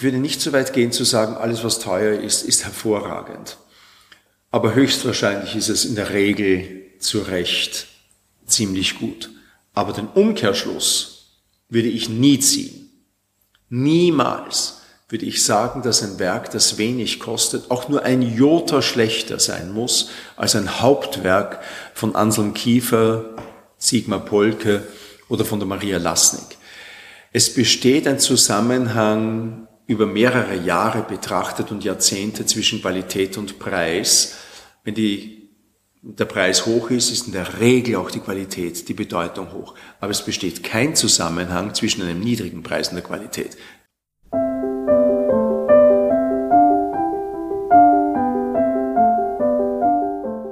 Ich würde nicht so weit gehen zu sagen, alles was teuer ist, ist hervorragend. Aber höchstwahrscheinlich ist es in der Regel zu Recht ziemlich gut. Aber den Umkehrschluss würde ich nie ziehen. Niemals würde ich sagen, dass ein Werk, das wenig kostet, auch nur ein Jota schlechter sein muss als ein Hauptwerk von Anselm Kiefer, Sigmar Polke oder von der Maria Lasnik. Es besteht ein Zusammenhang über mehrere Jahre betrachtet und Jahrzehnte zwischen Qualität und Preis. Wenn die, der Preis hoch ist, ist in der Regel auch die Qualität, die Bedeutung hoch. Aber es besteht kein Zusammenhang zwischen einem niedrigen Preis und der Qualität.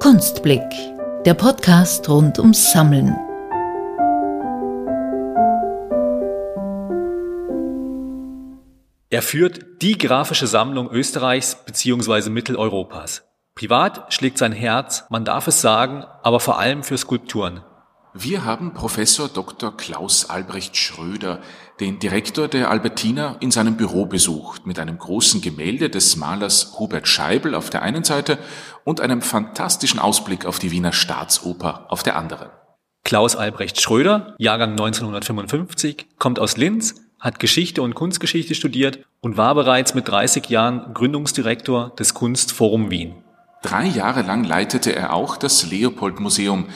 Kunstblick, der Podcast rund ums Sammeln. Er führt die grafische Sammlung Österreichs bzw. Mitteleuropas. Privat schlägt sein Herz, man darf es sagen, aber vor allem für Skulpturen. Wir haben Professor Dr. Klaus Albrecht Schröder, den Direktor der Albertina, in seinem Büro besucht, mit einem großen Gemälde des Malers Hubert Scheibel auf der einen Seite und einem fantastischen Ausblick auf die Wiener Staatsoper auf der anderen. Klaus Albrecht Schröder, Jahrgang 1955, kommt aus Linz, hat Geschichte und Kunstgeschichte studiert und war bereits mit 30 Jahren Gründungsdirektor des Kunstforum Wien. Drei Jahre lang leitete er auch das Leopold Museum.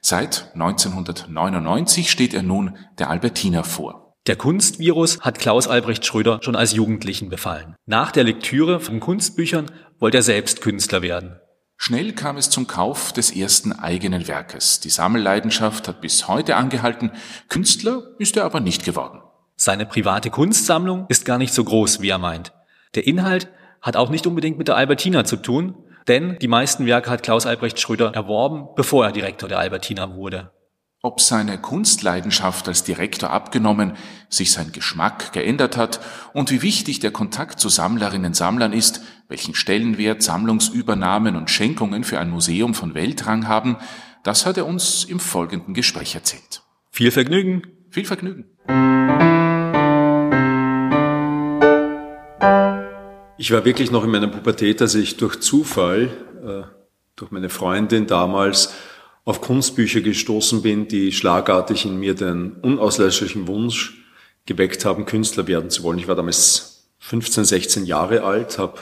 Seit 1999 steht er nun der Albertina vor. Der Kunstvirus hat Klaus Albrecht Schröder schon als Jugendlichen befallen. Nach der Lektüre von Kunstbüchern wollte er selbst Künstler werden. Schnell kam es zum Kauf des ersten eigenen Werkes. Die Sammelleidenschaft hat bis heute angehalten. Künstler ist er aber nicht geworden. Seine private Kunstsammlung ist gar nicht so groß, wie er meint. Der Inhalt hat auch nicht unbedingt mit der Albertina zu tun, denn die meisten Werke hat Klaus Albrecht Schröder erworben, bevor er Direktor der Albertina wurde. Ob seine Kunstleidenschaft als Direktor abgenommen, sich sein Geschmack geändert hat und wie wichtig der Kontakt zu Sammlerinnen und Sammlern ist, welchen Stellenwert Sammlungsübernahmen und Schenkungen für ein Museum von Weltrang haben, das hat er uns im folgenden Gespräch erzählt. Viel Vergnügen. Viel Vergnügen. Ich war wirklich noch in meiner Pubertät, als ich durch Zufall, äh, durch meine Freundin damals, auf Kunstbücher gestoßen bin, die schlagartig in mir den unauslöschlichen Wunsch geweckt haben, Künstler werden zu wollen. Ich war damals 15, 16 Jahre alt, habe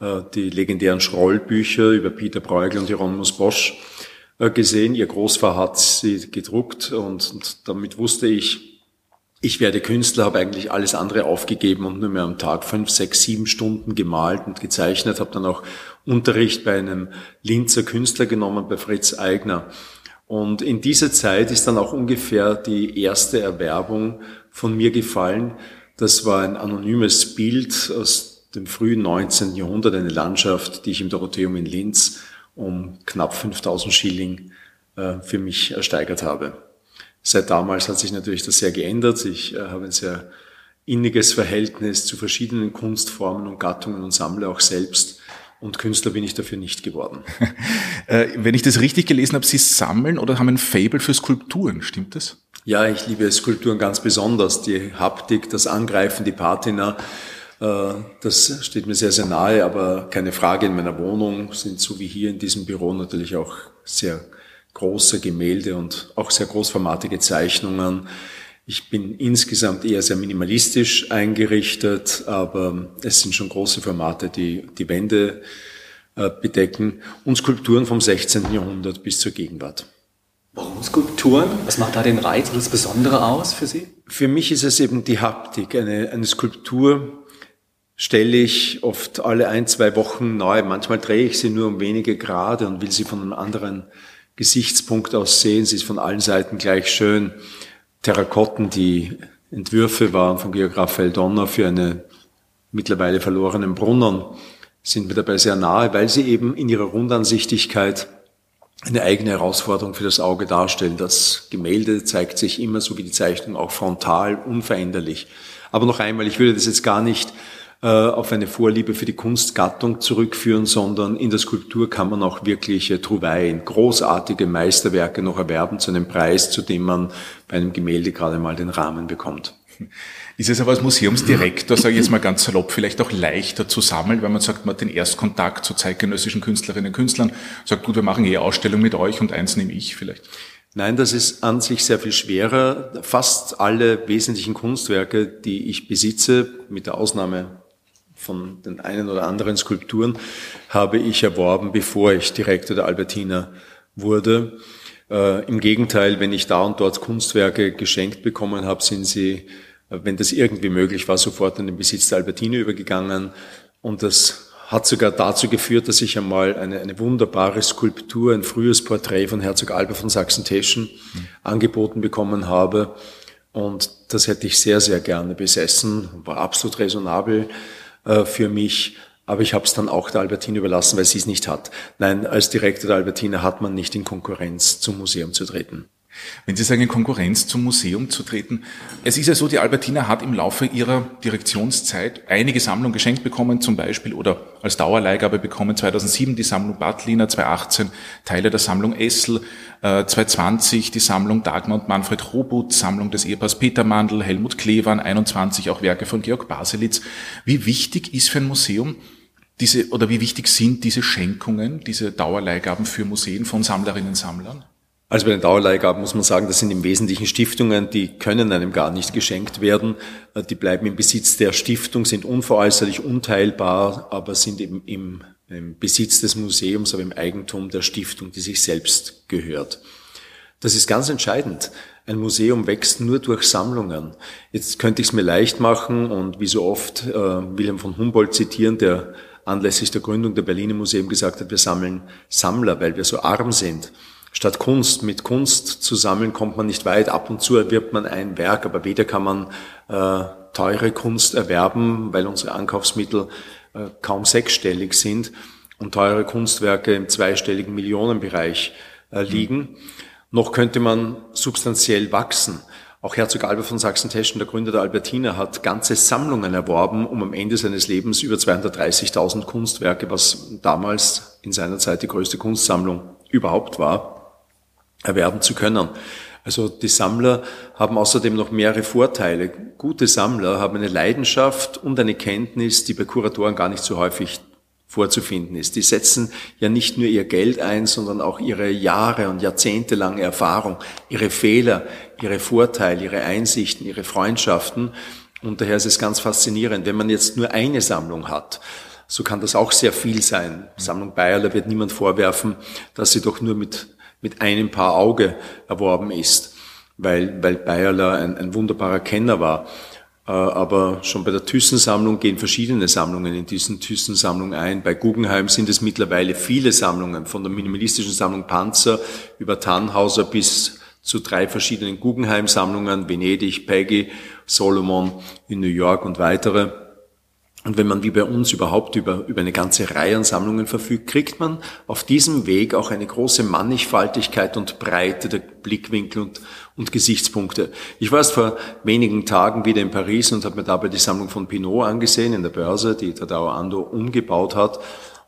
äh, die legendären Schrollbücher über Peter Bruegel und Hieronymus Bosch äh, gesehen. Ihr Großvater hat sie gedruckt und, und damit wusste ich, ich werde Künstler, habe eigentlich alles andere aufgegeben und nur mehr am Tag fünf, sechs, sieben Stunden gemalt und gezeichnet, habe dann auch Unterricht bei einem Linzer Künstler genommen, bei Fritz Eigner. Und in dieser Zeit ist dann auch ungefähr die erste Erwerbung von mir gefallen. Das war ein anonymes Bild aus dem frühen 19. Jahrhundert, eine Landschaft, die ich im Dorotheum in Linz um knapp 5000 Schilling äh, für mich ersteigert habe. Seit damals hat sich natürlich das sehr geändert. Ich äh, habe ein sehr inniges Verhältnis zu verschiedenen Kunstformen und Gattungen und sammle auch selbst. Und Künstler bin ich dafür nicht geworden. Äh, wenn ich das richtig gelesen habe, Sie sammeln oder haben ein Fable für Skulpturen, stimmt das? Ja, ich liebe Skulpturen ganz besonders. Die Haptik, das Angreifen, die Patina, äh, das steht mir sehr, sehr nahe, aber keine Frage, in meiner Wohnung sind so wie hier in diesem Büro natürlich auch sehr große Gemälde und auch sehr großformatige Zeichnungen. Ich bin insgesamt eher sehr minimalistisch eingerichtet, aber es sind schon große Formate, die die Wände äh, bedecken und Skulpturen vom 16. Jahrhundert bis zur Gegenwart. Warum Skulpturen? Was macht da den Reiz oder das Besondere aus für Sie? Für mich ist es eben die Haptik. Eine, eine Skulptur stelle ich oft alle ein, zwei Wochen neu. Manchmal drehe ich sie nur um wenige Grad und will sie von einem anderen Gesichtspunkt aus sehen. Sie ist von allen Seiten gleich schön. Terrakotten, die Entwürfe waren von Georg Raphael Donner für eine mittlerweile verlorenen Brunnen, sind mir dabei sehr nahe, weil sie eben in ihrer Rundansichtigkeit eine eigene Herausforderung für das Auge darstellen. Das Gemälde zeigt sich immer, so wie die Zeichnung, auch frontal, unveränderlich. Aber noch einmal, ich würde das jetzt gar nicht auf eine Vorliebe für die Kunstgattung zurückführen, sondern in der Skulptur kann man auch wirkliche Trouvaillen, großartige Meisterwerke noch erwerben zu einem Preis, zu dem man bei einem Gemälde gerade mal den Rahmen bekommt. Ist es aber als Museumsdirektor, sage ich jetzt mal ganz salopp, vielleicht auch leichter zu sammeln, weil man sagt, man hat den Erstkontakt zu zeitgenössischen Künstlerinnen und Künstlern, sagt, gut, wir machen eh Ausstellung mit euch und eins nehme ich vielleicht. Nein, das ist an sich sehr viel schwerer. Fast alle wesentlichen Kunstwerke, die ich besitze, mit der Ausnahme von den einen oder anderen Skulpturen, habe ich erworben, bevor ich Direktor der Albertina wurde. Äh, Im Gegenteil, wenn ich da und dort Kunstwerke geschenkt bekommen habe, sind sie, äh, wenn das irgendwie möglich war, sofort in den Besitz der Albertina übergegangen. Und das hat sogar dazu geführt, dass ich einmal eine, eine wunderbare Skulptur, ein frühes Porträt von Herzog Albert von Sachsen-Teschen mhm. angeboten bekommen habe. Und das hätte ich sehr, sehr gerne besessen, war absolut raisonabel äh, für mich. Aber ich habe es dann auch der Albertine überlassen, weil sie es nicht hat. Nein, als Direktor der Albertine hat man nicht in Konkurrenz zum Museum zu treten. Wenn Sie sagen, in Konkurrenz zum Museum zu treten, es ist ja so, die Albertina hat im Laufe ihrer Direktionszeit einige Sammlungen geschenkt bekommen, zum Beispiel, oder als Dauerleihgabe bekommen, 2007 die Sammlung Badliner, 2018 Teile der Sammlung Essel, 2020 die Sammlung Dagmar und Manfred Robut, Sammlung des Ehepaars Peter Mandl, Helmut Klewan, 21 auch Werke von Georg Baselitz. Wie wichtig ist für ein Museum diese, oder wie wichtig sind diese Schenkungen, diese Dauerleihgaben für Museen von Sammlerinnen und Sammlern? Also bei den Dauerleihgaben muss man sagen, das sind im Wesentlichen Stiftungen, die können einem gar nicht geschenkt werden. Die bleiben im Besitz der Stiftung, sind unveräußerlich, unteilbar, aber sind eben im, im Besitz des Museums, aber im Eigentum der Stiftung, die sich selbst gehört. Das ist ganz entscheidend. Ein Museum wächst nur durch Sammlungen. Jetzt könnte ich es mir leicht machen und wie so oft äh, Wilhelm von Humboldt zitieren, der anlässlich der Gründung der Berliner Museum gesagt hat, wir sammeln Sammler, weil wir so arm sind. Statt Kunst mit Kunst zu sammeln, kommt man nicht weit. Ab und zu erwirbt man ein Werk, aber weder kann man äh, teure Kunst erwerben, weil unsere Ankaufsmittel äh, kaum sechsstellig sind und teure Kunstwerke im zweistelligen Millionenbereich äh, liegen. Mhm. Noch könnte man substanziell wachsen. Auch Herzog Albert von Sachsen-Teschen, der Gründer der Albertina, hat ganze Sammlungen erworben, um am Ende seines Lebens über 230.000 Kunstwerke, was damals in seiner Zeit die größte Kunstsammlung überhaupt war, erwerben zu können. Also die Sammler haben außerdem noch mehrere Vorteile. Gute Sammler haben eine Leidenschaft und eine Kenntnis, die bei Kuratoren gar nicht so häufig vorzufinden ist. Die setzen ja nicht nur ihr Geld ein, sondern auch ihre Jahre und jahrzehntelange Erfahrung, ihre Fehler, ihre Vorteile, ihre Einsichten, ihre Freundschaften. Und daher ist es ganz faszinierend, wenn man jetzt nur eine Sammlung hat, so kann das auch sehr viel sein. Sammlung Bayerler wird niemand vorwerfen, dass sie doch nur mit, mit einem Paar Auge erworben ist, weil, weil Bayerler ein, ein wunderbarer Kenner war. Äh, aber schon bei der Thyssen-Sammlung gehen verschiedene Sammlungen in diesen Thyssen-Sammlung ein. Bei Guggenheim sind es mittlerweile viele Sammlungen, von der minimalistischen Sammlung Panzer über Tannhauser bis zu drei verschiedenen Guggenheim-Sammlungen, Venedig, Peggy, Solomon in New York und weitere. Und wenn man wie bei uns überhaupt über, über eine ganze Reihe an Sammlungen verfügt, kriegt man auf diesem Weg auch eine große Mannigfaltigkeit und Breite der Blickwinkel und, und Gesichtspunkte. Ich war erst vor wenigen Tagen wieder in Paris und habe mir dabei die Sammlung von Pinot angesehen in der Börse, die Tadao Ando umgebaut hat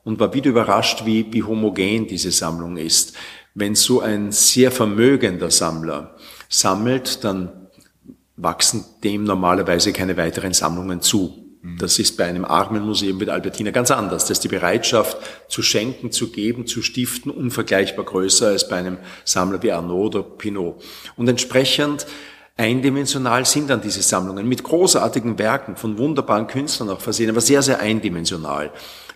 und war wieder überrascht, wie, wie homogen diese Sammlung ist. Wenn so ein sehr vermögender Sammler sammelt, dann wachsen dem normalerweise keine weiteren Sammlungen zu. Das ist bei einem Armenmuseum der Albertina ganz anders. Da ist die Bereitschaft zu schenken, zu geben, zu stiften unvergleichbar größer als bei einem Sammler wie Arnaud oder Pinot. Und entsprechend eindimensional sind dann diese Sammlungen mit großartigen Werken von wunderbaren Künstlern auch versehen, aber sehr, sehr eindimensional.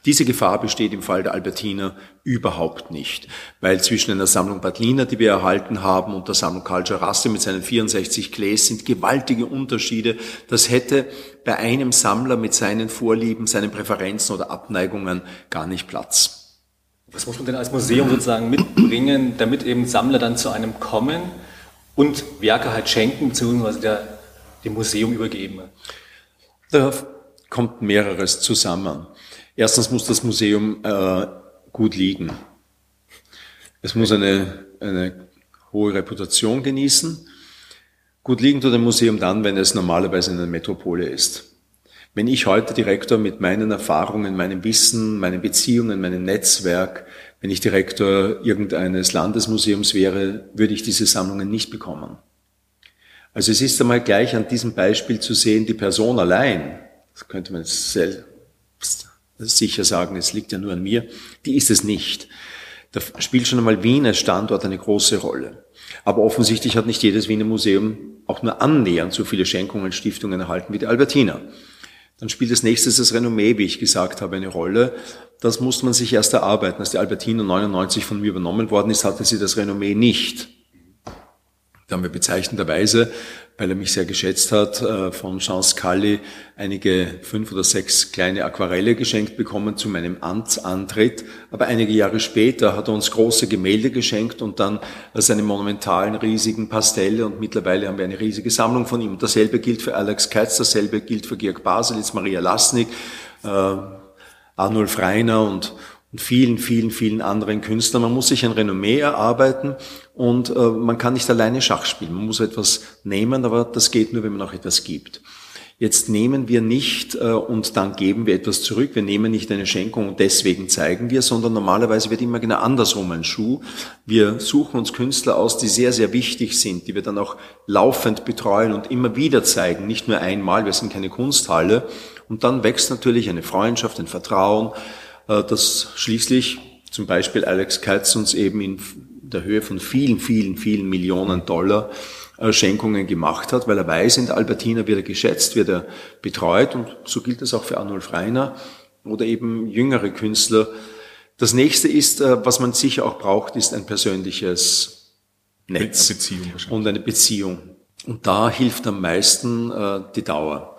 Diese Gefahr besteht im Fall der Albertiner überhaupt nicht, weil zwischen einer Sammlung Badliner, die wir erhalten haben, und der Sammlung Karl Rasse mit seinen 64 Kläs sind gewaltige Unterschiede. Das hätte bei einem Sammler mit seinen Vorlieben, seinen Präferenzen oder Abneigungen gar nicht Platz. Was muss man denn als Museum sozusagen mitbringen, damit eben Sammler dann zu einem kommen und Werke halt schenken, beziehungsweise der, dem Museum übergeben? Da kommt mehreres zusammen. Erstens muss das Museum äh, gut liegen. Es muss eine, eine hohe Reputation genießen. Gut liegen tut ein Museum dann, wenn es normalerweise in einer Metropole ist. Wenn ich heute Direktor mit meinen Erfahrungen, meinem Wissen, meinen Beziehungen, meinem Netzwerk, wenn ich Direktor irgendeines Landesmuseums wäre, würde ich diese Sammlungen nicht bekommen. Also es ist einmal gleich an diesem Beispiel zu sehen, die Person allein, das könnte man selbst sicher sagen, es liegt ja nur an mir, die ist es nicht. Da spielt schon einmal Wien als Standort eine große Rolle. Aber offensichtlich hat nicht jedes Wiener Museum auch nur annähernd so viele Schenkungen und Stiftungen erhalten wie die Albertina. Dann spielt als nächstes das Renommee, wie ich gesagt habe, eine Rolle. Das muss man sich erst erarbeiten. Als die Albertina 99 von mir übernommen worden ist, hatte sie das Renommee nicht. Da haben wir bezeichnenderweise weil er mich sehr geschätzt hat, äh, von Jean Scully einige fünf oder sechs kleine Aquarelle geschenkt bekommen zu meinem Amtsantritt. Aber einige Jahre später hat er uns große Gemälde geschenkt und dann seine monumentalen, riesigen Pastelle und mittlerweile haben wir eine riesige Sammlung von ihm. Dasselbe gilt für Alex Keitz, dasselbe gilt für Georg Baselitz, Maria Lasnik, äh, Arnulf Reiner und, und vielen, vielen, vielen anderen Künstlern. Man muss sich ein Renommee erarbeiten und äh, man kann nicht alleine Schach spielen. Man muss etwas nehmen, aber das geht nur, wenn man auch etwas gibt. Jetzt nehmen wir nicht äh, und dann geben wir etwas zurück. Wir nehmen nicht eine Schenkung und deswegen zeigen wir, sondern normalerweise wird immer genau andersrum ein Schuh. Wir suchen uns Künstler aus, die sehr, sehr wichtig sind, die wir dann auch laufend betreuen und immer wieder zeigen. Nicht nur einmal, wir sind keine Kunsthalle. Und dann wächst natürlich eine Freundschaft, ein Vertrauen, äh, das schließlich zum Beispiel Alex Katz uns eben in der Höhe von vielen, vielen, vielen Millionen Dollar äh, Schenkungen gemacht hat, weil er weiß, in der Albertina wird er geschätzt, wird er betreut und so gilt das auch für Arnulf Reiner oder eben jüngere Künstler. Das nächste ist, äh, was man sicher auch braucht, ist ein persönliches Netz Beziehung und eine Beziehung. Und da hilft am meisten die Dauer.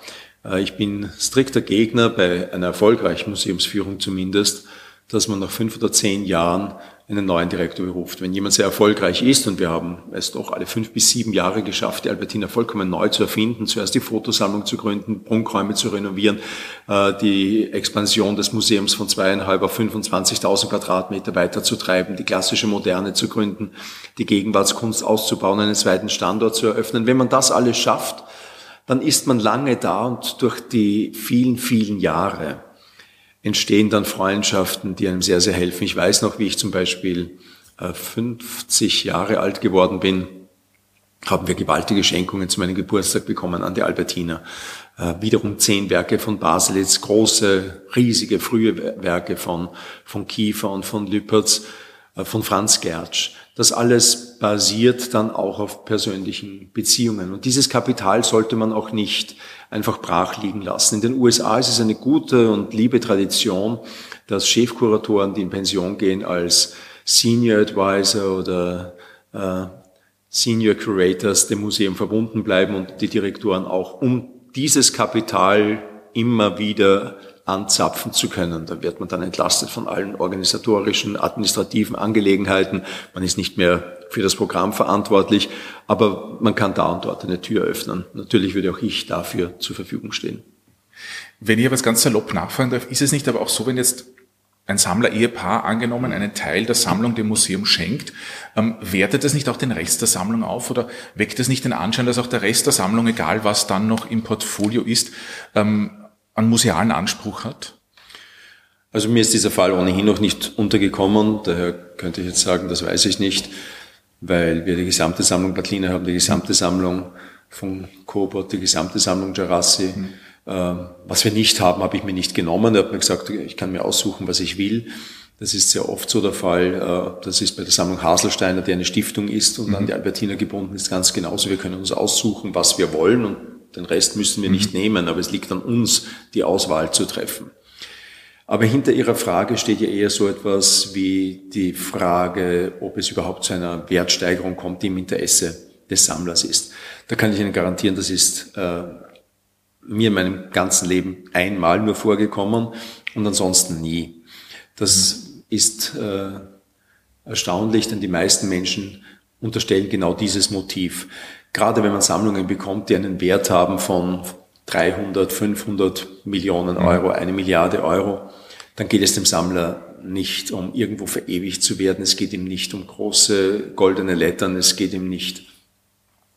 Ich bin strikter Gegner bei einer erfolgreichen Museumsführung zumindest, dass man nach fünf oder zehn Jahren einen neuen Direktor beruft. Wenn jemand sehr erfolgreich ist, und wir haben es doch alle fünf bis sieben Jahre geschafft, die Albertina vollkommen neu zu erfinden, zuerst die Fotosammlung zu gründen, Prunkräume zu renovieren, äh, die Expansion des Museums von zweieinhalb auf 25.000 Quadratmeter weiterzutreiben, die klassische Moderne zu gründen, die Gegenwartskunst auszubauen, einen zweiten Standort zu eröffnen. Wenn man das alles schafft, dann ist man lange da und durch die vielen, vielen Jahre entstehen dann Freundschaften, die einem sehr, sehr helfen. Ich weiß noch, wie ich zum Beispiel 50 äh, Jahre alt geworden bin, haben wir gewaltige Schenkungen zu meinem Geburtstag bekommen an die Albertina. Äh, wiederum zehn Werke von Baselitz, große, riesige, frühe Werke von, von Kiefer und von Lüpertz, von Franz Gertsch. Das alles basiert dann auch auf persönlichen Beziehungen. Und dieses Kapital sollte man auch nicht einfach brach liegen lassen. In den USA ist es eine gute und liebe Tradition, dass Chefkuratoren, die in Pension gehen, als Senior Advisor oder äh, Senior Curators dem Museum verbunden bleiben und die Direktoren auch, um dieses Kapital immer wieder anzapfen zu können. Da wird man dann entlastet von allen organisatorischen, administrativen Angelegenheiten. Man ist nicht mehr für das Programm verantwortlich, aber man kann da und dort eine Tür öffnen. Natürlich würde auch ich dafür zur Verfügung stehen. Wenn ich aber ganz salopp nachfragen darf, ist es nicht aber auch so, wenn jetzt ein Sammler-Ehepaar angenommen einen Teil der Sammlung dem Museum schenkt, ähm, wertet das nicht auch den Rest der Sammlung auf oder weckt es nicht den Anschein, dass auch der Rest der Sammlung, egal was dann noch im Portfolio ist, ähm, an musealen Anspruch hat? Also mir ist dieser Fall ohnehin noch nicht untergekommen, daher könnte ich jetzt sagen, das weiß ich nicht, weil wir die gesamte Sammlung Batlina haben, die gesamte Sammlung von Kobot, die gesamte Sammlung Jarassi. Mhm. was wir nicht haben, habe ich mir nicht genommen. Er hat mir gesagt, ich kann mir aussuchen, was ich will. Das ist sehr oft so der Fall. Äh, das ist bei der Sammlung Haselsteiner, die eine Stiftung ist und mhm. an die Albertina gebunden ist, ganz genauso. Wir können uns aussuchen, was wir wollen und den Rest müssen wir mhm. nicht nehmen, aber es liegt an uns, die Auswahl zu treffen. Aber hinter Ihrer Frage steht ja eher so etwas wie die Frage, ob es überhaupt zu einer Wertsteigerung kommt, die im Interesse des Sammlers ist. Da kann ich Ihnen garantieren, das ist äh, mir in meinem ganzen Leben einmal nur vorgekommen und ansonsten nie. Das mhm. ist äh, erstaunlich, denn die meisten Menschen unterstellen genau dieses Motiv. Gerade wenn man Sammlungen bekommt, die einen Wert haben von 300, 500 Millionen mhm. Euro, eine Milliarde Euro, dann geht es dem Sammler nicht um irgendwo verewigt zu werden. Es geht ihm nicht um große goldene Lettern. Es geht ihm nicht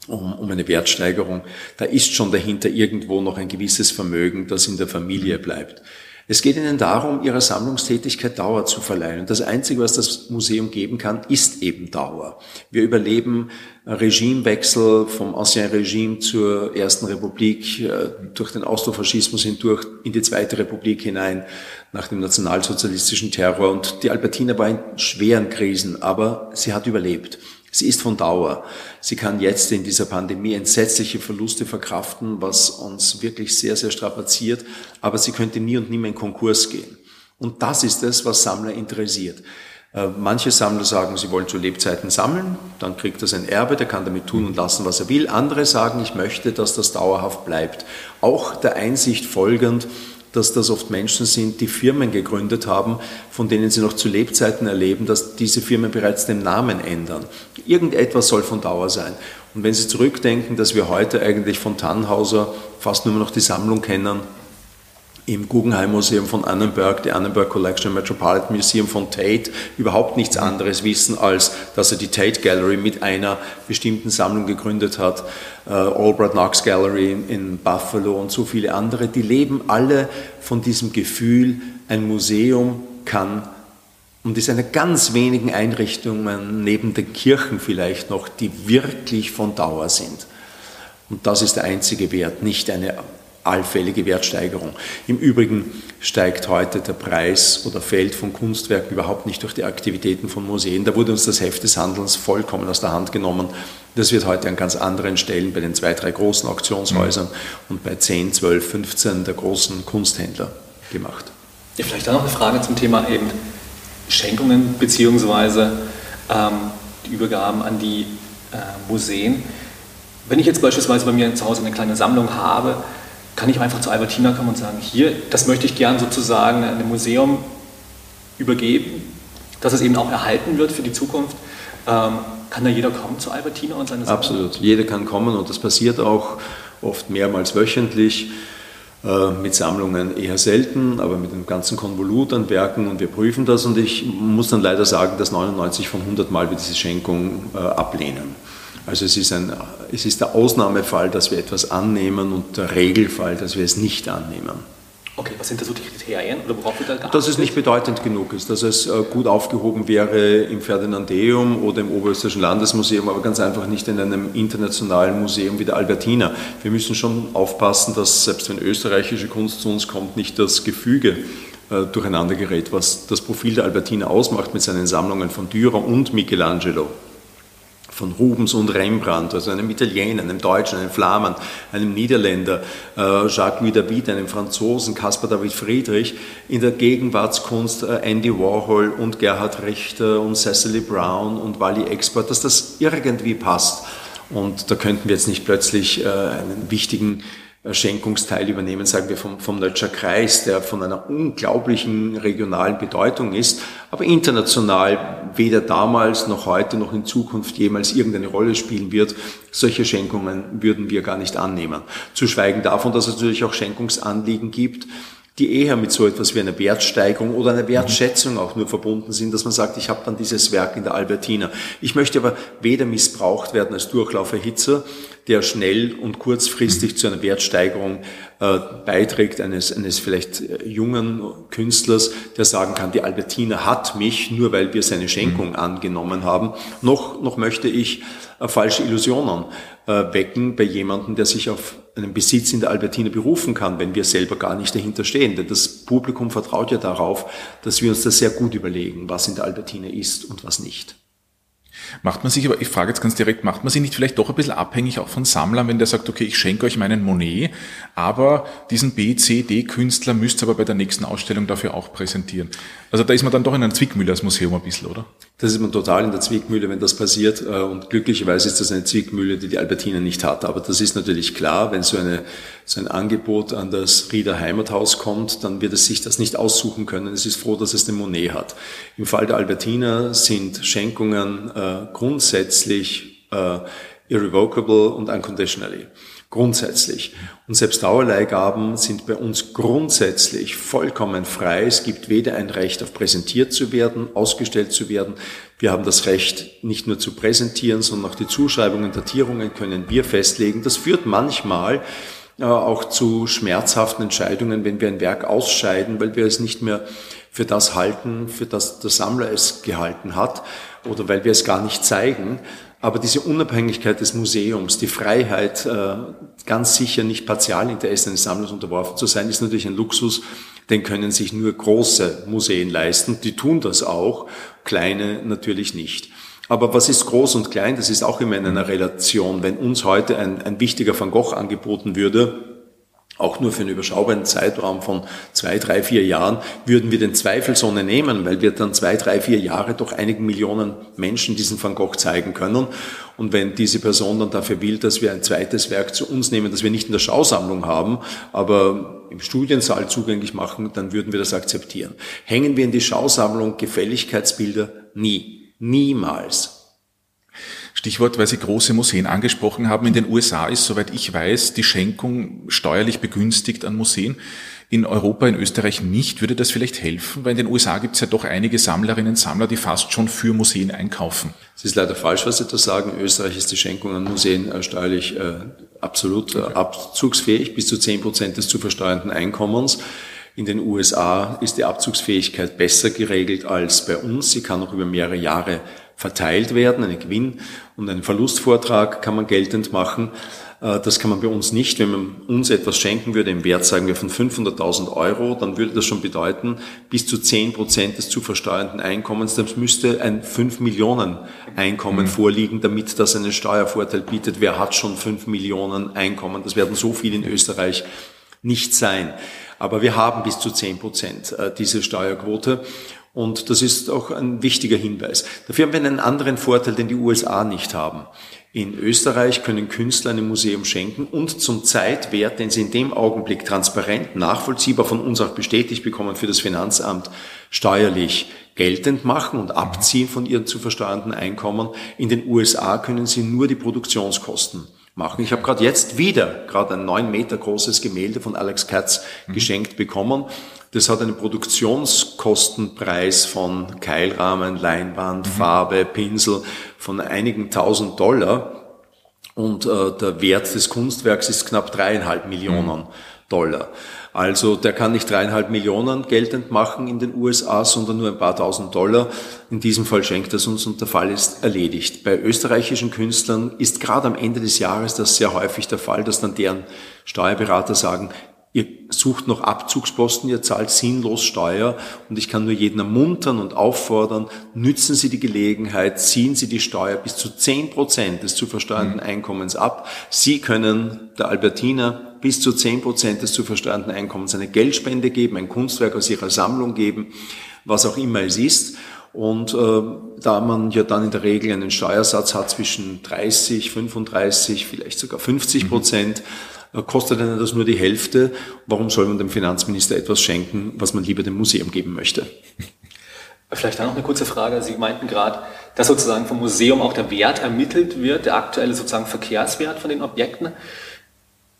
um, um eine Wertsteigerung. Da ist schon dahinter irgendwo noch ein gewisses Vermögen, das in der Familie mhm. bleibt. Es geht ihnen darum, ihrer Sammlungstätigkeit Dauer zu verleihen. Und das Einzige, was das Museum geben kann, ist eben Dauer. Wir überleben Regimewechsel vom Ancien Regime zur Ersten Republik, äh, durch den Austrofaschismus hindurch in die Zweite Republik hinein, nach dem nationalsozialistischen Terror. Und die Albertina war in schweren Krisen, aber sie hat überlebt. Sie ist von Dauer. Sie kann jetzt in dieser Pandemie entsetzliche Verluste verkraften, was uns wirklich sehr, sehr strapaziert. Aber sie könnte nie und nie mehr in Konkurs gehen. Und das ist es, was Sammler interessiert. Äh, manche Sammler sagen, sie wollen zu Lebzeiten sammeln, dann kriegt er sein Erbe, der kann damit tun und lassen, was er will. Andere sagen, ich möchte, dass das dauerhaft bleibt. Auch der Einsicht folgend, dass das oft Menschen sind, die Firmen gegründet haben, von denen sie noch zu Lebzeiten erleben, dass diese Firmen bereits den Namen ändern. Irgendetwas soll von Dauer sein. Und wenn Sie zurückdenken, dass wir heute eigentlich von Tannhauser fast nur noch die Sammlung kennen, im Guggenheim Museum von Annenberg, die Annenberg Collection Metropolitan Museum von Tate, überhaupt nichts anderes wissen, als dass er die Tate Gallery mit einer bestimmten Sammlung gegründet hat, äh, Albert Knox Gallery in, in Buffalo und so viele andere, die leben alle von diesem Gefühl, ein Museum kann und ist eine ganz wenigen Einrichtungen neben den Kirchen vielleicht noch, die wirklich von Dauer sind. Und das ist der einzige Wert, nicht eine allfällige Wertsteigerung. Im Übrigen steigt heute der Preis oder fällt von Kunstwerken überhaupt nicht durch die Aktivitäten von Museen. Da wurde uns das Heft des Handelns vollkommen aus der Hand genommen. Das wird heute an ganz anderen Stellen bei den zwei, drei großen Auktionshäusern und bei 10, 12, 15 der großen Kunsthändler gemacht. Ja, vielleicht auch noch eine Frage zum Thema eben Schenkungen beziehungsweise ähm, die Übergaben an die äh, Museen. Wenn ich jetzt beispielsweise bei mir zu Hause eine kleine Sammlung habe, kann ich einfach zu Albertina kommen und sagen, hier, das möchte ich gern sozusagen einem Museum übergeben, dass es eben auch erhalten wird für die Zukunft. Ähm, kann da jeder kommen zu Albertina und seine Sammlung? Absolut, jeder kann kommen und das passiert auch oft mehrmals wöchentlich äh, mit Sammlungen eher selten, aber mit einem ganzen Konvolut an Werken und wir prüfen das und ich muss dann leider sagen, dass 99 von 100 Mal wir diese Schenkung äh, ablehnen. Also es ist, ein, es ist der Ausnahmefall, dass wir etwas annehmen und der Regelfall, dass wir es nicht annehmen. Okay, was sind da so die Kriterien oder worauf wird da geachtet? Dass es nicht bedeutend genug ist, dass es äh, gut aufgehoben wäre im Ferdinandeum oder im Oberösterreichischen Landesmuseum, aber ganz einfach nicht in einem internationalen Museum wie der Albertina. Wir müssen schon aufpassen, dass selbst wenn österreichische Kunst zu uns kommt, nicht das Gefüge äh, durcheinander gerät, was das Profil der Albertina ausmacht mit seinen Sammlungen von Dürer und Michelangelo von Rubens und Rembrandt, also einem Italiener, einem Deutschen, einem Flamen, einem Niederländer, äh, Jacques-Louis David, einem Franzosen, Caspar David Friedrich, in der Gegenwartskunst äh, Andy Warhol und Gerhard Richter und Cecily Brown und Wally Export, dass das irgendwie passt. Und da könnten wir jetzt nicht plötzlich äh, einen wichtigen Schenkungsteil übernehmen, sagen wir vom, vom Nötscher Kreis, der von einer unglaublichen regionalen Bedeutung ist, aber international weder damals noch heute noch in Zukunft jemals irgendeine Rolle spielen wird. Solche Schenkungen würden wir gar nicht annehmen. Zu schweigen davon, dass es natürlich auch Schenkungsanliegen gibt, die eher mit so etwas wie einer Wertsteigerung oder einer Wertschätzung auch nur verbunden sind, dass man sagt, ich habe dann dieses Werk in der Albertina. Ich möchte aber weder missbraucht werden als Durchlauferhitzer, der schnell und kurzfristig zu einer Wertsteigerung äh, beiträgt eines, eines vielleicht äh, jungen Künstlers, der sagen kann, die Albertina hat mich, nur weil wir seine Schenkung angenommen haben. Noch, noch möchte ich äh, falsche Illusionen wecken bei jemandem, der sich auf einen Besitz in der Albertina berufen kann, wenn wir selber gar nicht dahinter stehen. Denn das Publikum vertraut ja darauf, dass wir uns das sehr gut überlegen, was in der Albertina ist und was nicht. Macht man sich aber, ich frage jetzt ganz direkt, macht man sich nicht vielleicht doch ein bisschen abhängig auch von Sammlern, wenn der sagt, okay, ich schenke euch meinen Monet, aber diesen B, C, D-Künstler müsst ihr aber bei der nächsten Ausstellung dafür auch präsentieren. Also da ist man dann doch in einer Zwickmühle als Museum ein bisschen, oder? Das ist man total in der Zwickmühle, wenn das passiert. Äh, und glücklicherweise ist das eine Zwickmühle, die die Albertina nicht hat. Aber das ist natürlich klar, wenn so, eine, so ein Angebot an das Rieder Heimathaus kommt, dann wird es sich das nicht aussuchen können. Es ist froh, dass es den Monet hat. Im Fall der Albertina sind Schenkungen grundsätzlich äh, irrevocable und unconditionally. Grundsätzlich. Und selbst Dauerleihgaben sind bei uns grundsätzlich vollkommen frei. Es gibt weder ein Recht auf präsentiert zu werden, ausgestellt zu werden. Wir haben das Recht nicht nur zu präsentieren, sondern auch die Zuschreibungen, Datierungen können wir festlegen. Das führt manchmal äh, auch zu schmerzhaften Entscheidungen, wenn wir ein Werk ausscheiden, weil wir es nicht mehr für das halten, für das der Sammler es gehalten hat oder weil wir es gar nicht zeigen. Aber diese Unabhängigkeit des Museums, die Freiheit, äh, ganz sicher nicht Partialinteressen eines Sammlers unterworfen zu sein, ist natürlich ein Luxus, den können sich nur große Museen leisten. Die tun das auch, kleine natürlich nicht. Aber was ist groß und klein? Das ist auch immer in einer Relation. Wenn uns heute ein, ein wichtiger Van Gogh angeboten würde, auch nur für einen überschaubaren Zeitraum von zwei, drei, vier Jahren, würden wir den zweifelsohne nehmen, weil wir dann zwei, drei, vier Jahre doch einigen Millionen Menschen diesen Van Gogh zeigen können. Und wenn diese Person dann dafür will, dass wir ein zweites Werk zu uns nehmen, das wir nicht in der Schausammlung haben, aber im Studiensaal zugänglich machen, dann würden wir das akzeptieren. Hängen wir in die Schausammlung Gefälligkeitsbilder? Nie. Niemals. Stichwort, weil Sie große Museen angesprochen haben. In den USA ist, soweit ich weiß, die Schenkung steuerlich begünstigt an Museen. In Europa, in Österreich nicht. Würde das vielleicht helfen? Weil in den USA gibt es ja doch einige Sammlerinnen und Sammler, die fast schon für Museen einkaufen. Es ist leider falsch, was Sie da sagen. In Österreich ist die Schenkung an Museen äh, steuerlich äh, absolut äh, abzugsfähig, bis zu zehn Prozent des zu versteuernden Einkommens. In den USA ist die Abzugsfähigkeit besser geregelt als bei uns. Sie kann auch über mehrere Jahre verteilt werden, einen Gewinn und einen Verlustvortrag kann man geltend machen. Äh, das kann man bei uns nicht. Wenn man uns etwas schenken würde im Wert, sagen wir, von 500.000 Euro, dann würde das schon bedeuten, bis zu 10 Prozent des zu versteuernden Einkommens, das müsste ein 5 Millionen Einkommen mhm. vorliegen, damit das einen Steuervorteil bietet. Wer hat schon 5 Millionen Einkommen? Das werden so viele in Österreich nicht sein. Aber wir haben bis zu 10 Prozent äh, diese Steuerquote. Und das ist auch ein wichtiger Hinweis. Dafür haben wir einen anderen Vorteil, den die USA nicht haben. In Österreich können Künstler einem Museum schenken und zum Zeitwert, den sie in dem Augenblick transparent, nachvollziehbar von uns auch bestätigt bekommen für das Finanzamt, steuerlich geltend machen und abziehen von ihren zu versteuernden Einkommen. In den USA können sie nur die Produktionskosten machen. Ich habe gerade jetzt wieder gerade ein neun Meter großes Gemälde von Alex Katz geschenkt bekommen. Das hat einen Produktionskostenpreis von Keilrahmen, Leinwand, mhm. Farbe, Pinsel von einigen tausend Dollar. Und äh, der Wert des Kunstwerks ist knapp dreieinhalb Millionen mhm. Dollar. Also der kann nicht dreieinhalb Millionen geltend machen in den USA, sondern nur ein paar tausend Dollar. In diesem Fall schenkt es uns und der Fall ist erledigt. Bei österreichischen Künstlern ist gerade am Ende des Jahres das sehr häufig der Fall, dass dann deren Steuerberater sagen, ihr sucht noch Abzugsposten, ihr zahlt sinnlos Steuer und ich kann nur jeden ermuntern und auffordern, nützen Sie die Gelegenheit, ziehen Sie die Steuer bis zu zehn Prozent des zu versteuernden mhm. Einkommens ab. Sie können der Albertina bis zu zehn Prozent des zu versteuernden Einkommens eine Geldspende geben, ein Kunstwerk aus Ihrer Sammlung geben, was auch immer es ist. Und äh, da man ja dann in der Regel einen Steuersatz hat zwischen 30, 35, vielleicht sogar 50 Prozent, mhm kostet einen das nur die Hälfte. Warum soll man dem Finanzminister etwas schenken, was man lieber dem Museum geben möchte? Vielleicht dann noch eine kurze Frage. Sie meinten gerade, dass sozusagen vom Museum auch der Wert ermittelt wird, der aktuelle sozusagen Verkehrswert von den Objekten.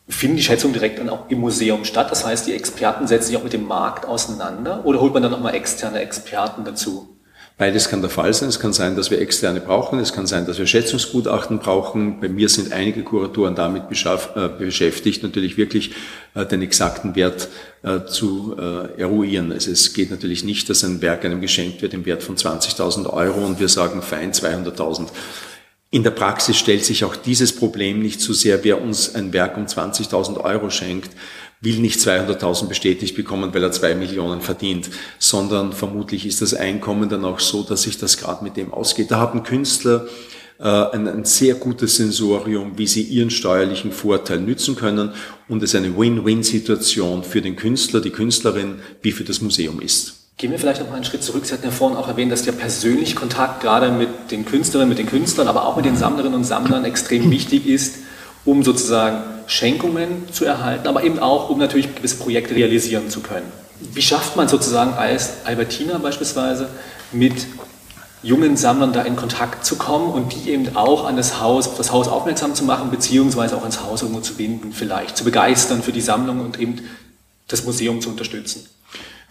Finden die Schätzungen direkt dann auch im Museum statt? Das heißt, die Experten setzen sich auch mit dem Markt auseinander oder holt man dann nochmal externe Experten dazu? Beides kann der Fall sein. Es kann sein, dass wir externe brauchen. Es kann sein, dass wir Schätzungsgutachten brauchen. Bei mir sind einige Kuratoren damit äh, beschäftigt, natürlich wirklich äh, den exakten Wert äh, zu eruieren. Also es geht natürlich nicht, dass ein Werk einem geschenkt wird im Wert von 20.000 Euro und wir sagen fein 200.000. In der Praxis stellt sich auch dieses Problem nicht so sehr, wer uns ein Werk um 20.000 Euro schenkt, will nicht 200.000 bestätigt bekommen, weil er zwei Millionen verdient, sondern vermutlich ist das Einkommen dann auch so, dass sich das gerade mit dem ausgeht. Da haben Künstler äh, ein, ein sehr gutes Sensorium, wie sie ihren steuerlichen Vorteil nützen können und es eine Win-Win-Situation für den Künstler, die Künstlerin wie für das Museum ist. Gehen wir vielleicht noch mal einen Schritt zurück. Sie hatten ja vorhin auch erwähnt, dass der persönliche Kontakt gerade mit den Künstlerinnen, mit den Künstlern, aber auch mit den Sammlerinnen und Sammlern extrem wichtig ist, um sozusagen Schenkungen zu erhalten, aber eben auch, um natürlich gewisse Projekte realisieren zu können. Wie schafft man sozusagen als Albertina beispielsweise mit jungen Sammlern da in Kontakt zu kommen und die eben auch an das Haus, das Haus aufmerksam zu machen, beziehungsweise auch ans Haus irgendwo zu binden, vielleicht zu begeistern für die Sammlung und eben das Museum zu unterstützen?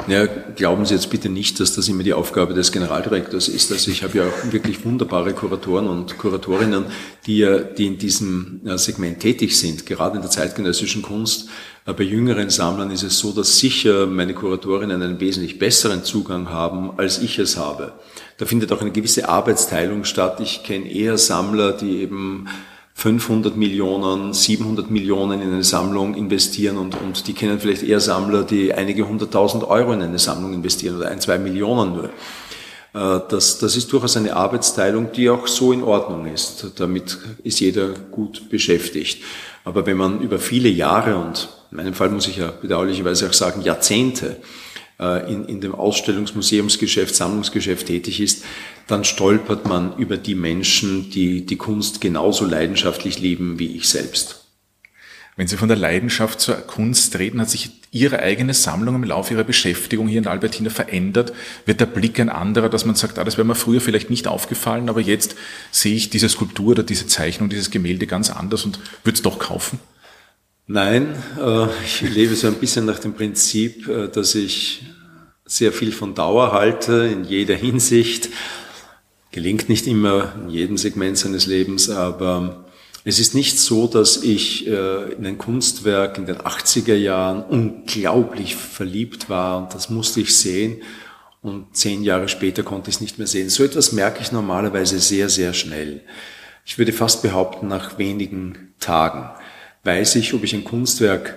Ja, glauben Sie jetzt bitte nicht, dass das immer die Aufgabe des Generaldirektors ist. Also ich habe ja auch wirklich wunderbare Kuratoren und Kuratorinnen, die ja, die in diesem Segment tätig sind, gerade in der zeitgenössischen Kunst. Bei jüngeren Sammlern ist es so, dass sicher meine Kuratorinnen einen wesentlich besseren Zugang haben, als ich es habe. Da findet auch eine gewisse Arbeitsteilung statt. Ich kenne eher Sammler, die eben 500 Millionen, 700 Millionen in eine Sammlung investieren und, und die kennen vielleicht eher Sammler, die einige hunderttausend Euro in eine Sammlung investieren oder ein, zwei Millionen nur. Äh, das, das ist durchaus eine Arbeitsteilung, die auch so in Ordnung ist. Damit ist jeder gut beschäftigt. Aber wenn man über viele Jahre und in meinem Fall muss ich ja bedauerlicherweise auch sagen Jahrzehnte in, in dem Ausstellungsmuseumsgeschäft, Sammlungsgeschäft tätig ist, dann stolpert man über die Menschen, die die Kunst genauso leidenschaftlich lieben wie ich selbst. Wenn Sie von der Leidenschaft zur Kunst reden, hat sich Ihre eigene Sammlung im Laufe Ihrer Beschäftigung hier in Albertina verändert? Wird der Blick ein anderer, dass man sagt, ah, das wäre mir früher vielleicht nicht aufgefallen, aber jetzt sehe ich diese Skulptur oder diese Zeichnung, dieses Gemälde ganz anders und würde es doch kaufen? Nein, äh, ich lebe so ein bisschen nach dem Prinzip, äh, dass ich sehr viel von Dauer halte in jeder Hinsicht. Gelingt nicht immer in jedem Segment seines Lebens, aber es ist nicht so, dass ich äh, in ein Kunstwerk in den 80er Jahren unglaublich verliebt war und das musste ich sehen und zehn Jahre später konnte ich es nicht mehr sehen. So etwas merke ich normalerweise sehr, sehr schnell. Ich würde fast behaupten, nach wenigen Tagen weiß ich, ob ich ein Kunstwerk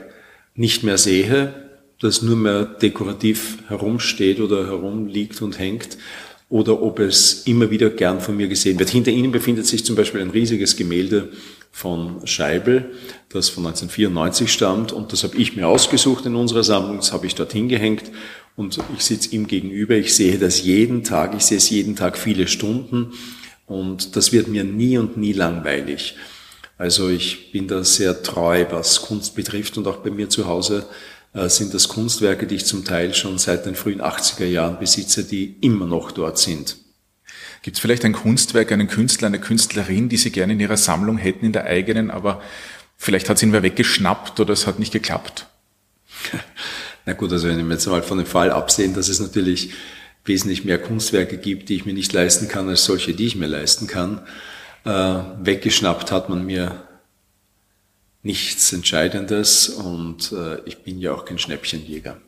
nicht mehr sehe, das nur mehr dekorativ herumsteht oder herumliegt und hängt, oder ob es immer wieder gern von mir gesehen wird. Hinter Ihnen befindet sich zum Beispiel ein riesiges Gemälde von Scheibel, das von 1994 stammt und das habe ich mir ausgesucht in unserer Sammlung, das habe ich dort hingehängt und ich sitze ihm gegenüber, ich sehe das jeden Tag, ich sehe es jeden Tag viele Stunden und das wird mir nie und nie langweilig. Also ich bin da sehr treu, was Kunst betrifft und auch bei mir zu Hause äh, sind das Kunstwerke, die ich zum Teil schon seit den frühen 80er Jahren besitze, die immer noch dort sind. Gibt es vielleicht ein Kunstwerk, einen Künstler, eine Künstlerin, die Sie gerne in Ihrer Sammlung hätten, in der eigenen, aber vielleicht hat sie ihn wer weggeschnappt oder es hat nicht geklappt? Na gut, also wenn wir jetzt mal von dem Fall absehen, dass es natürlich wesentlich mehr Kunstwerke gibt, die ich mir nicht leisten kann, als solche, die ich mir leisten kann, äh, weggeschnappt hat man mir nichts Entscheidendes und äh, ich bin ja auch kein Schnäppchenjäger.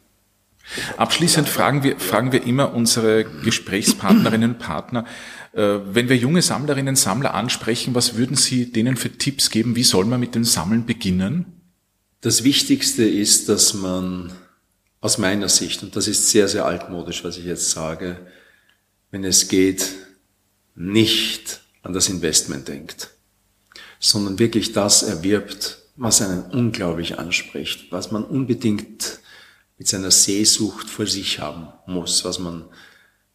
Abschließend fragen wir, fragen wir immer unsere Gesprächspartnerinnen und Partner, äh, wenn wir junge Sammlerinnen und Sammler ansprechen, was würden Sie denen für Tipps geben? Wie soll man mit dem Sammeln beginnen? Das Wichtigste ist, dass man aus meiner Sicht, und das ist sehr, sehr altmodisch, was ich jetzt sage, wenn es geht, nicht an das Investment denkt, sondern wirklich das erwirbt, was einen unglaublich anspricht, was man unbedingt mit seiner Sehsucht vor sich haben muss, was man,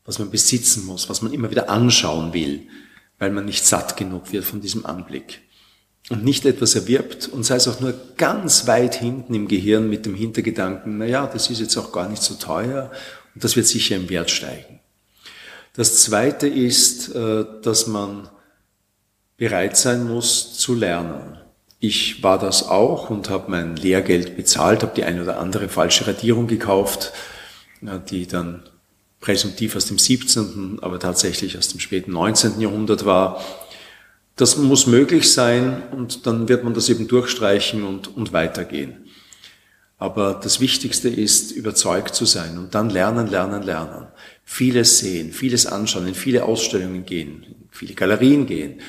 was man besitzen muss, was man immer wieder anschauen will, weil man nicht satt genug wird von diesem Anblick. Und nicht etwas erwirbt und sei es auch nur ganz weit hinten im Gehirn mit dem Hintergedanken, na ja, das ist jetzt auch gar nicht so teuer und das wird sicher im Wert steigen. Das zweite ist, äh, dass man bereit sein muss zu lernen. Ich war das auch und habe mein Lehrgeld bezahlt, habe die eine oder andere falsche Radierung gekauft, die dann präsumptiv aus dem 17., aber tatsächlich aus dem späten 19. Jahrhundert war. Das muss möglich sein und dann wird man das eben durchstreichen und, und weitergehen. Aber das Wichtigste ist, überzeugt zu sein und dann lernen, lernen, lernen. Vieles sehen, vieles anschauen, in viele Ausstellungen gehen, in viele Galerien gehen,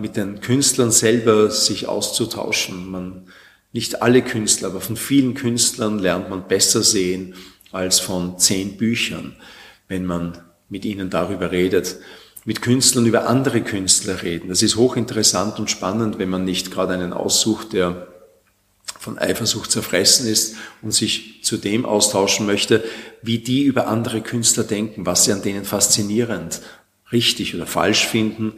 mit den Künstlern selber sich auszutauschen. Man, nicht alle Künstler, aber von vielen Künstlern lernt man besser sehen als von zehn Büchern, wenn man mit ihnen darüber redet. Mit Künstlern über andere Künstler reden. Das ist hochinteressant und spannend, wenn man nicht gerade einen aussucht, der von Eifersucht zerfressen ist und sich zu dem austauschen möchte, wie die über andere Künstler denken, was sie an denen faszinierend, richtig oder falsch finden.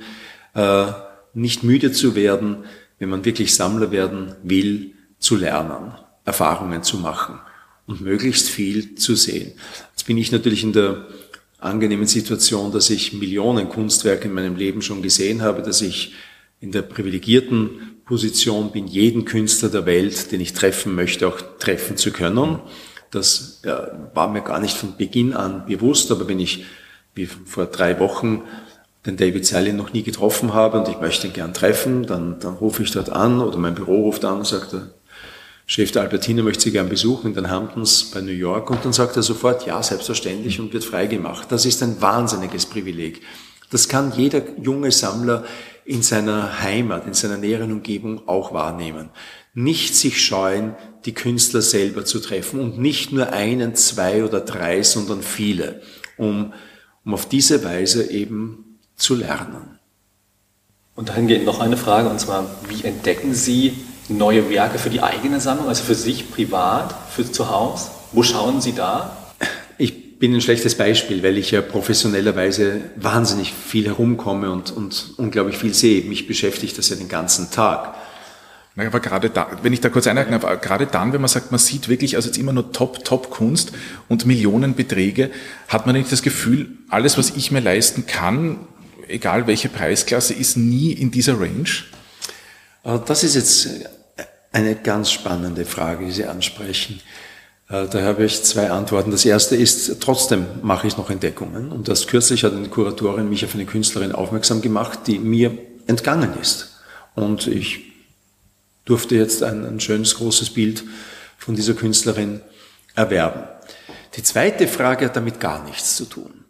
Äh, nicht müde zu werden, wenn man wirklich Sammler werden will, zu lernen, Erfahrungen zu machen und möglichst viel zu sehen. Jetzt bin ich natürlich in der angenehmen Situation, dass ich Millionen Kunstwerke in meinem Leben schon gesehen habe, dass ich in der privilegierten Position bin, jeden Künstler der Welt, den ich treffen möchte, auch treffen zu können. Das war mir gar nicht von Beginn an bewusst, aber wenn ich wie vor drei Wochen den David Sally noch nie getroffen habe und ich möchte ihn gern treffen, dann, dann rufe ich dort an oder mein Büro ruft an und sagt, der Chef der Albertina möchte Sie gern besuchen in den Hamptons bei New York und dann sagt er sofort, ja, selbstverständlich und wird freigemacht. Das ist ein wahnsinniges Privileg. Das kann jeder junge Sammler in seiner Heimat, in seiner näheren Umgebung auch wahrnehmen. Nicht sich scheuen, die Künstler selber zu treffen und nicht nur einen, zwei oder drei, sondern viele, um, um auf diese Weise eben zu lernen. Und dahingehend noch eine Frage, und zwar, wie entdecken Sie neue Werke für die eigene Sammlung, also für sich privat, für zu Hause? Wo schauen Sie da? Ich bin ein schlechtes Beispiel, weil ich ja professionellerweise wahnsinnig viel herumkomme und, und unglaublich viel sehe. Mich beschäftigt das ja den ganzen Tag. Aber gerade da, wenn ich da kurz einhaken darf, gerade dann, wenn man sagt, man sieht wirklich also jetzt immer nur Top, Top Kunst und Millionenbeträge, hat man nicht das Gefühl, alles, was ich mir leisten kann, egal welche Preisklasse, ist nie in dieser Range? Äh, das ist jetzt eine ganz spannende Frage, die Sie ansprechen. Äh, da habe ich zwei Antworten. Das erste ist, trotzdem mache ich noch Entdeckungen. Und das kürzlich hat eine Kuratorin mich auf eine Künstlerin aufmerksam gemacht, die mir entgangen ist. Und ich durfte jetzt ein, ein schönes großes Bild von dieser Künstlerin erwerben. Die zweite Frage hat damit gar nichts zu tun.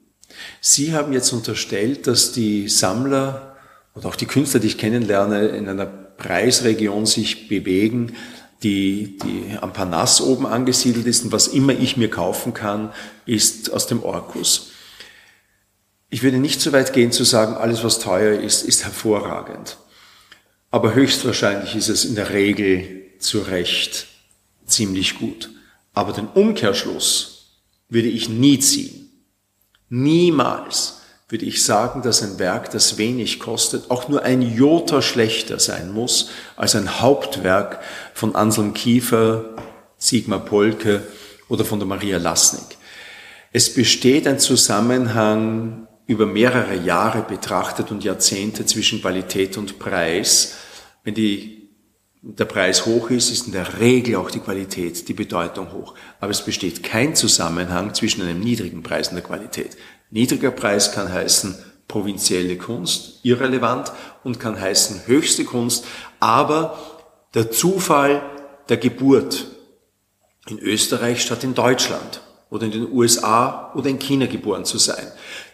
Sie haben jetzt unterstellt, dass die Sammler oder auch die Künstler, die ich kennenlerne, in einer Preisregion sich bewegen, die, die am Parnass oben angesiedelt ist und was immer ich mir kaufen kann, ist aus dem Orkus. Ich würde nicht so weit gehen zu sagen, alles was teuer ist, ist hervorragend. Aber höchstwahrscheinlich ist es in der Regel zu Recht ziemlich gut. Aber den Umkehrschluss würde ich nie ziehen. Niemals würde ich sagen, dass ein Werk, das wenig kostet, auch nur ein Jota schlechter sein muss als ein Hauptwerk von Anselm Kiefer, Sigmar Polke oder von der Maria Lasnik. Es besteht ein Zusammenhang über mehrere Jahre betrachtet und Jahrzehnte zwischen Qualität und Preis. Wenn die, der Preis hoch ist, ist in der Regel auch die Qualität, die Bedeutung hoch. Aber es besteht kein Zusammenhang zwischen einem niedrigen Preis und der Qualität. Niedriger Preis kann heißen provinzielle Kunst, irrelevant, und kann heißen höchste Kunst, aber der Zufall der Geburt in Österreich statt in Deutschland oder in den USA oder in China geboren zu sein.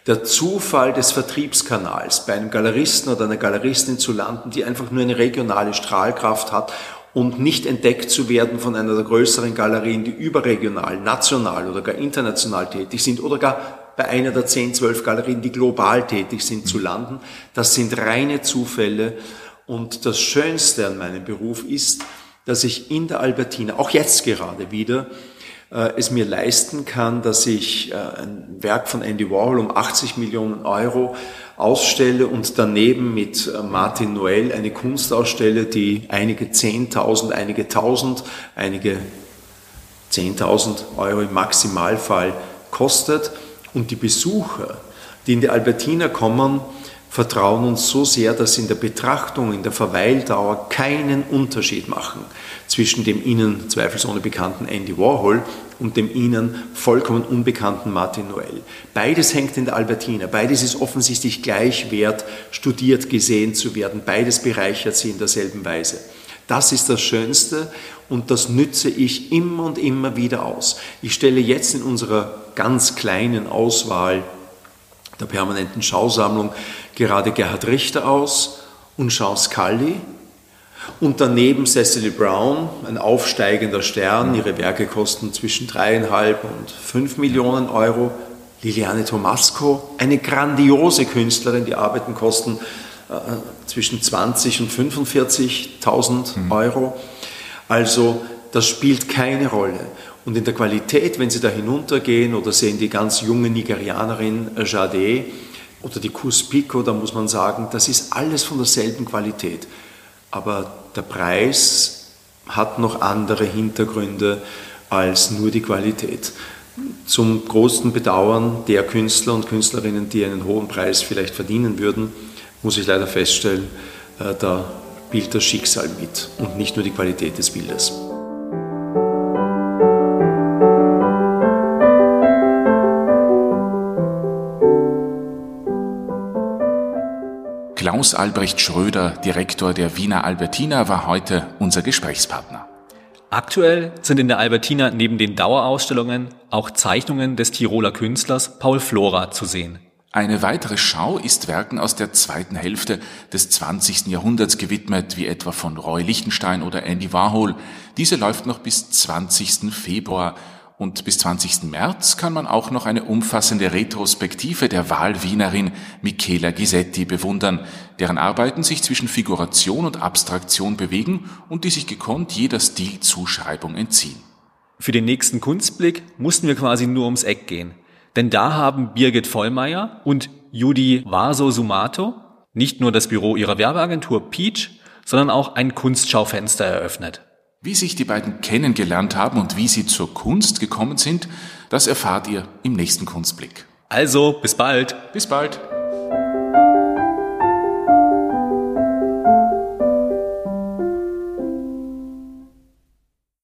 Der Zufall des Vertriebskanals, bei einem Galeristen oder einer Galeristin zu landen, die einfach nur eine regionale Strahlkraft hat und nicht entdeckt zu werden von einer der größeren Galerien, die überregional, national oder gar international tätig sind oder gar bei einer der 10, 12 Galerien, die global tätig sind, zu landen. Das sind reine Zufälle. Und das Schönste an meinem Beruf ist, dass ich in der Albertina, auch jetzt gerade wieder, äh, es mir leisten kann, dass ich äh, ein Werk von Andy Warhol um 80 Millionen Euro ausstelle und daneben mit äh, Martin Noel eine Kunst ausstelle, die einige Zehntausend, einige Tausend, einige Zehntausend Euro im Maximalfall kostet. Und die Besucher, die in die Albertina kommen, vertrauen uns so sehr, dass sie in der Betrachtung, in der Verweildauer keinen Unterschied machen zwischen dem ihnen zweifelsohne bekannten Andy Warhol und dem ihnen vollkommen unbekannten Martin Noel. Beides hängt in der Albertina, beides ist offensichtlich gleich wert, studiert, gesehen zu werden, beides bereichert sie in derselben Weise. Das ist das Schönste und das nütze ich immer und immer wieder aus. Ich stelle jetzt in unserer ganz kleinen Auswahl der permanenten Schausammlung gerade Gerhard Richter aus und Jean Scully. Und daneben Cecily Brown, ein aufsteigender Stern. Ihre Werke kosten zwischen dreieinhalb und fünf Millionen Euro. Liliane Tomasco, eine grandiose Künstlerin, die Arbeiten kosten äh, zwischen 20 und 45.000 mhm. Euro. Also das spielt keine Rolle. Und in der Qualität, wenn Sie da hinuntergehen oder sehen die ganz junge Nigerianerin Jade oder die Kuspiko, da muss man sagen, das ist alles von derselben Qualität. Aber der Preis hat noch andere Hintergründe als nur die Qualität. Zum großen Bedauern der Künstler und Künstlerinnen, die einen hohen Preis vielleicht verdienen würden, muss ich leider feststellen, äh, da spielt das Schicksal mit und nicht nur die Qualität des Bildes. Klaus Albrecht Schröder, Direktor der Wiener Albertina, war heute unser Gesprächspartner. Aktuell sind in der Albertina neben den Dauerausstellungen auch Zeichnungen des Tiroler Künstlers Paul Flora zu sehen. Eine weitere Schau ist Werken aus der zweiten Hälfte des 20. Jahrhunderts gewidmet, wie etwa von Roy Lichtenstein oder Andy Warhol. Diese läuft noch bis 20. Februar und bis 20. März kann man auch noch eine umfassende Retrospektive der Wahlwienerin Michela Gisetti bewundern, deren Arbeiten sich zwischen Figuration und Abstraktion bewegen und die sich gekonnt jeder Stilzuschreibung entziehen. Für den nächsten Kunstblick mussten wir quasi nur ums Eck gehen. Denn da haben Birgit Vollmeier und Judy Vaso-Sumato nicht nur das Büro ihrer Werbeagentur Peach, sondern auch ein Kunstschaufenster eröffnet. Wie sich die beiden kennengelernt haben und wie sie zur Kunst gekommen sind, das erfahrt ihr im nächsten Kunstblick. Also, bis bald. Bis bald.